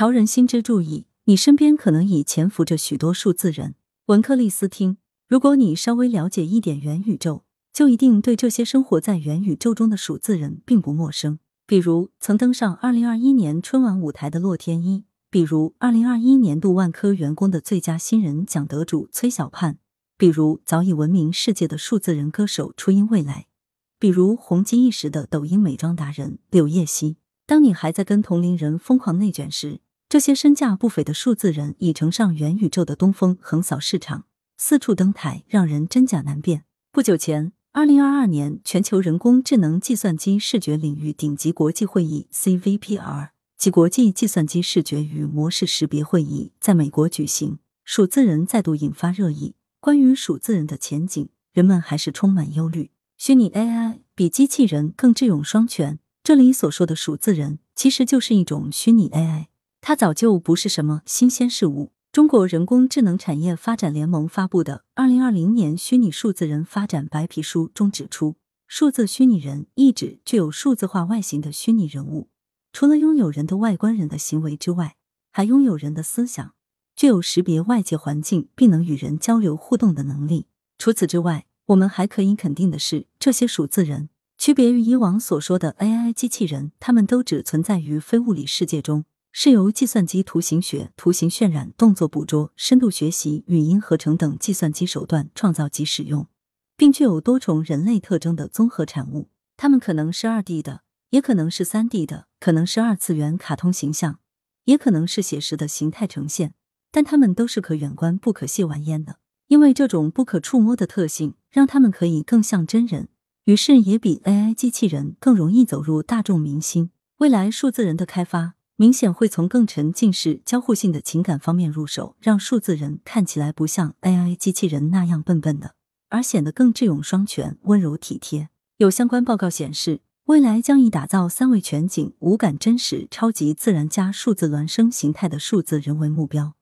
潮人心知注意，你身边可能已潜伏着许多数字人。文克利斯汀，如果你稍微了解一点元宇宙，就一定对这些生活在元宇宙中的数字人并不陌生。比如曾登上二零二一年春晚舞台的洛天依，比如二零二一年度万科员工的最佳新人奖得主崔小盼，比如早已闻名世界的数字人歌手初音未来，比如红极一时的抖音美妆达人柳叶熙。当你还在跟同龄人疯狂内卷时，这些身价不菲的数字人已乘上元宇宙的东风，横扫市场，四处登台，让人真假难辨。不久前。二零二二年，全球人工智能计算机视觉领域顶级国际会议 CVPR 及国际计算机视觉与模式识别会议在美国举行，数字人再度引发热议。关于数字人的前景，人们还是充满忧虑。虚拟 AI 比机器人更智勇双全。这里所说的数字人，其实就是一种虚拟 AI，它早就不是什么新鲜事物。中国人工智能产业发展联盟发布的《二零二零年虚拟数字人发展白皮书》中指出，数字虚拟人意指具有数字化外形的虚拟人物，除了拥有人的外观、人的行为之外，还拥有人的思想，具有识别外界环境并能与人交流互动的能力。除此之外，我们还可以肯定的是，这些数字人区别于以往所说的 AI 机器人，他们都只存在于非物理世界中。是由计算机图形学、图形渲染、动作捕捉、深度学习、语音合成等计算机手段创造及使用，并具有多重人类特征的综合产物。它们可能是二 D 的，也可能是三 D 的，可能是二次元卡通形象，也可能是写实的形态呈现。但它们都是可远观不可亵玩焉的，因为这种不可触摸的特性，让它们可以更像真人，于是也比 AI 机器人更容易走入大众民心。未来数字人的开发。明显会从更沉浸式、交互性的情感方面入手，让数字人看起来不像 AI 机器人那样笨笨的，而显得更智勇双全、温柔体贴。有相关报告显示，未来将以打造三维全景、无感真实、超级自然加数字孪生形态的数字人为目标，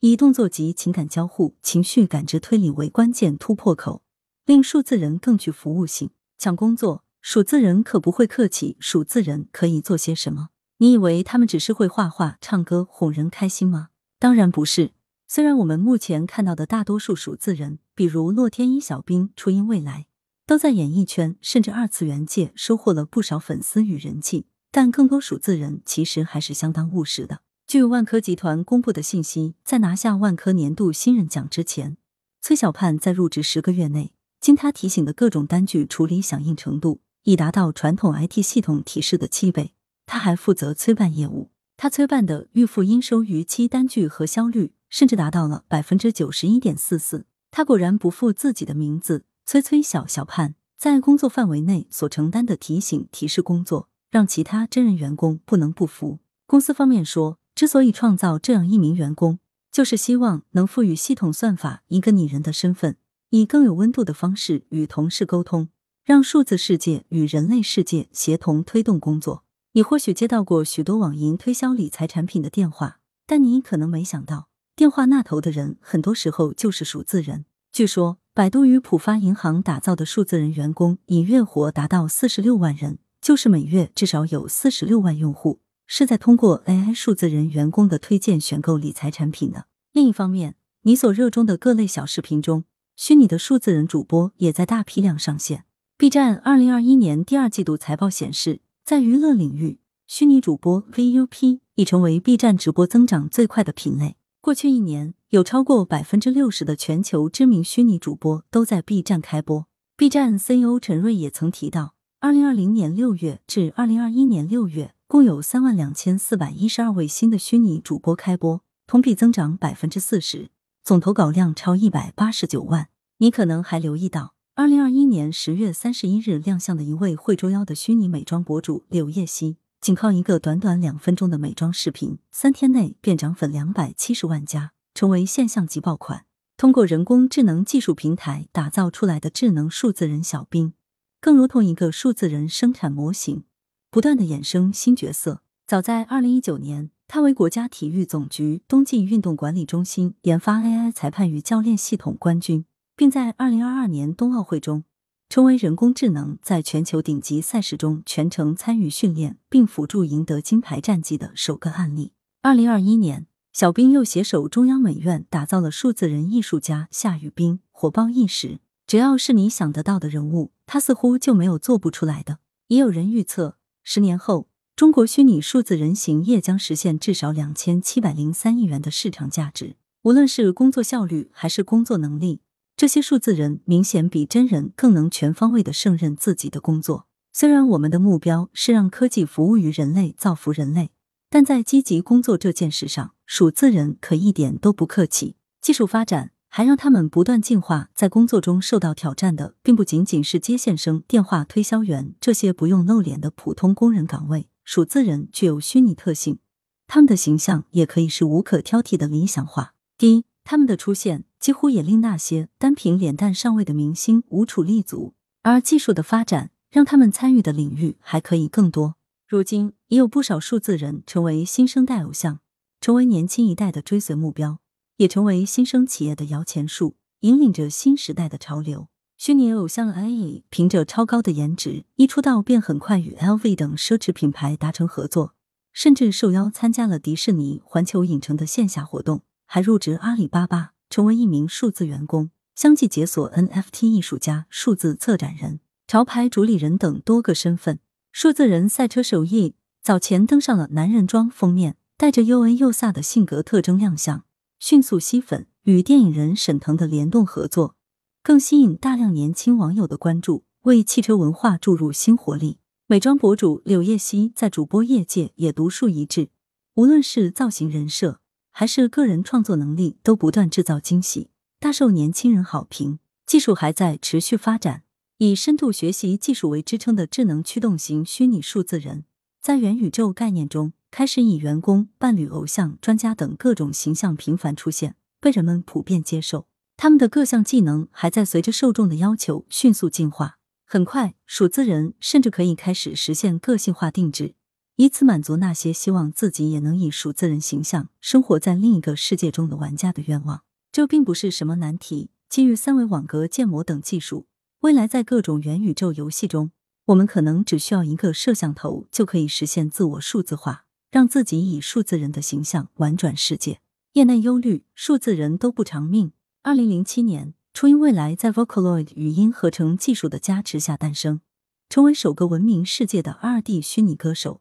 以动作及情感交互、情绪感知推理为关键突破口，令数字人更具服务性。抢工作，数字人可不会客气。数字人可以做些什么？你以为他们只是会画画、唱歌、哄人开心吗？当然不是。虽然我们目前看到的大多数数字人，比如洛天依、小冰、初音未来，都在演艺圈甚至二次元界收获了不少粉丝与人气，但更多数字人其实还是相当务实的。据万科集团公布的信息，在拿下万科年度新人奖之前，崔小盼在入职十个月内，经他提醒的各种单据处理响应程度，已达到传统 IT 系统提示的七倍。他还负责催办业务，他催办的预付应收逾期单据核销率甚至达到了百分之九十一点四四。他果然不负自己的名字，催催小小盼，在工作范围内所承担的提醒提示工作，让其他真人员工不能不服。公司方面说，之所以创造这样一名员工，就是希望能赋予系统算法一个拟人的身份，以更有温度的方式与同事沟通，让数字世界与人类世界协同推动工作。你或许接到过许多网银推销理财产品的电话，但你可能没想到，电话那头的人很多时候就是数字人。据说，百度与浦发银行打造的数字人员工，以月活达到四十六万人，就是每月至少有四十六万用户是在通过 AI 数字人员工的推荐选购理财产品的。另一方面，你所热衷的各类小视频中，虚拟的数字人主播也在大批量上线。B 站二零二一年第二季度财报显示。在娱乐领域，虚拟主播 VUP 已成为 B 站直播增长最快的品类。过去一年，有超过百分之六十的全球知名虚拟主播都在 B 站开播。B 站 CEO 陈瑞也曾提到，二零二零年六月至二零二一年六月，共有三万两千四百一十二位新的虚拟主播开播，同比增长百分之四十，总投稿量超一百八十九万。你可能还留意到。二零二一年十月三十一日亮相的一位会捉妖的虚拟美妆博主柳叶熙，仅靠一个短短两分钟的美妆视频，三天内便涨粉两百七十万加，成为现象级爆款。通过人工智能技术平台打造出来的智能数字人小兵，更如同一个数字人生产模型，不断的衍生新角色。早在二零一九年，他为国家体育总局冬季运动管理中心研发 AI 裁判与教练系统冠军。并在二零二二年冬奥会中，成为人工智能在全球顶级赛事中全程参与训练并辅助赢得金牌战绩的首个案例。二零二一年，小冰又携手中央美院打造了数字人艺术家夏雨冰，火爆一时。只要是你想得到的人物，他似乎就没有做不出来的。也有人预测，十年后，中国虚拟数字人行业将实现至少两千七百零三亿元的市场价值。无论是工作效率还是工作能力，这些数字人明显比真人更能全方位的胜任自己的工作。虽然我们的目标是让科技服务于人类，造福人类。但在积极工作这件事上，数字人可一点都不客气。技术发展还让他们不断进化，在工作中受到挑战的，并不仅仅是接线生、电话推销员这些不用露脸的普通工人岗位。数字人具有虚拟特性，他们的形象也可以是无可挑剔的理想化。第一，他们的出现几乎也令那些单凭脸蛋上位的明星无处立足，而技术的发展让他们参与的领域还可以更多。如今，已有不少数字人成为新生代偶像，成为年轻一代的追随目标，也成为新生企业的摇钱树，引领着新时代的潮流。虚拟偶像 A 凭着超高的颜值，一出道便很快与 LV 等奢侈品牌达成合作，甚至受邀参加了迪士尼环球影城的线下活动，还入职阿里巴巴，成为一名数字员工，相继解锁 NFT 艺术家、数字策展人、潮牌主理人等多个身份。数字人赛车手 E 早前登上了男人装封面，带着又恩又飒的性格特征亮相，迅速吸粉。与电影人沈腾的联动合作，更吸引大量年轻网友的关注，为汽车文化注入新活力。美妆博主柳叶熙在主播业界也独树一帜，无论是造型、人设，还是个人创作能力，都不断制造惊喜，大受年轻人好评。技术还在持续发展。以深度学习技术为支撑的智能驱动型虚拟数字人，在元宇宙概念中开始以员工、伴侣、偶像、专家等各种形象频繁出现，被人们普遍接受。他们的各项技能还在随着受众的要求迅速进化。很快，数字人甚至可以开始实现个性化定制，以此满足那些希望自己也能以数字人形象生活在另一个世界中的玩家的愿望。这并不是什么难题，基于三维网格建模等技术。未来在各种元宇宙游戏中，我们可能只需要一个摄像头就可以实现自我数字化，让自己以数字人的形象玩转世界。业内忧虑，数字人都不长命。二零零七年，初音未来在 Vocaloid 语音合成技术的加持下诞生，成为首个闻名世界的二 D 虚拟歌手。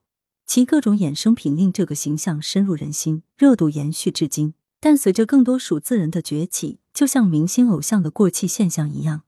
其各种衍生品令这个形象深入人心，热度延续至今。但随着更多数字人的崛起，就像明星偶像的过气现象一样。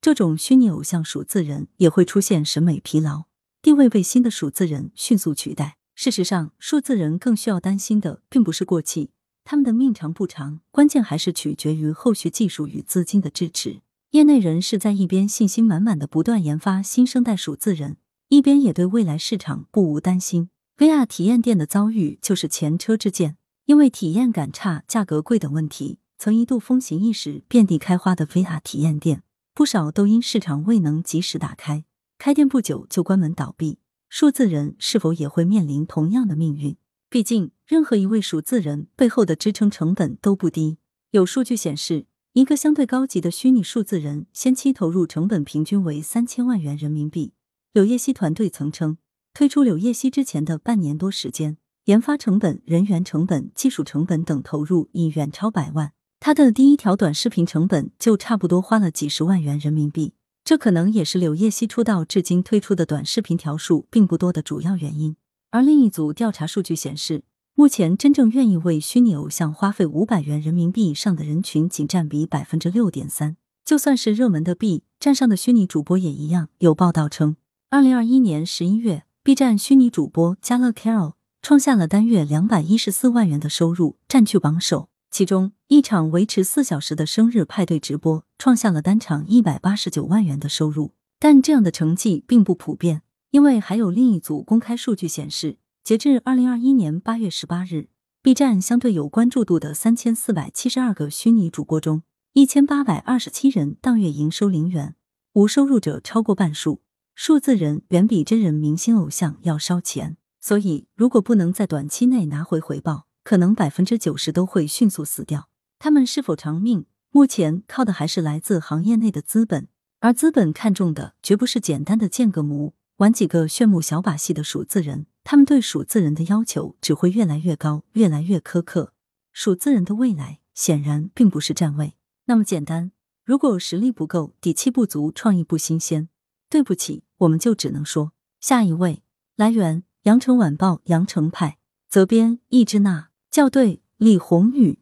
这种虚拟偶像数字人也会出现审美疲劳，地位被新的数字人迅速取代。事实上，数字人更需要担心的并不是过气，他们的命长不长，关键还是取决于后续技术与资金的支持。业内人士在一边信心满满的不断研发新生代数字人，一边也对未来市场不无担心。VR 体验店的遭遇就是前车之鉴，因为体验感差、价格贵等问题，曾一度风行一时，遍地开花的 VR 体验店。不少都因市场未能及时打开，开店不久就关门倒闭。数字人是否也会面临同样的命运？毕竟，任何一位数字人背后的支撑成本都不低。有数据显示，一个相对高级的虚拟数字人先期投入成本平均为三千万元人民币。柳叶熙团队曾称，推出柳叶熙之前的半年多时间，研发成本、人员成本、技术成本等投入已远超百万。他的第一条短视频成本就差不多花了几十万元人民币，这可能也是柳叶熙出道至今推出的短视频条数并不多的主要原因。而另一组调查数据显示，目前真正愿意为虚拟偶像花费五百元人民币以上的人群仅占比百分之六点三。就算是热门的 B 站上的虚拟主播也一样。有报道称，二零二一年十一月，B 站虚拟主播加乐 Carol 创下了单月两百一十四万元的收入，占据榜首。其中一场维持四小时的生日派对直播，创下了单场一百八十九万元的收入。但这样的成绩并不普遍，因为还有另一组公开数据显示，截至二零二一年八月十八日，B 站相对有关注度的三千四百七十二个虚拟主播中，一千八百二十七人当月营收零元，无收入者超过半数。数字人远比真人明星偶像要烧钱所以如果不能在短期内拿回回报可能百分之九十都会迅速死掉。他们是否偿命目前靠的还是来自行业内的资本而资本看中的绝不是简单的建个模玩几个炫目小把戏的数字人他们对数字人的要求只会越来越高越来越苛刻。数字人的未来显然并不是站位。那么简单如果实力不够底气不足创意不新鲜对不起我们就只能说下一位。来源：羊城晚报羊城派，责编：易之娜，校对：李红宇。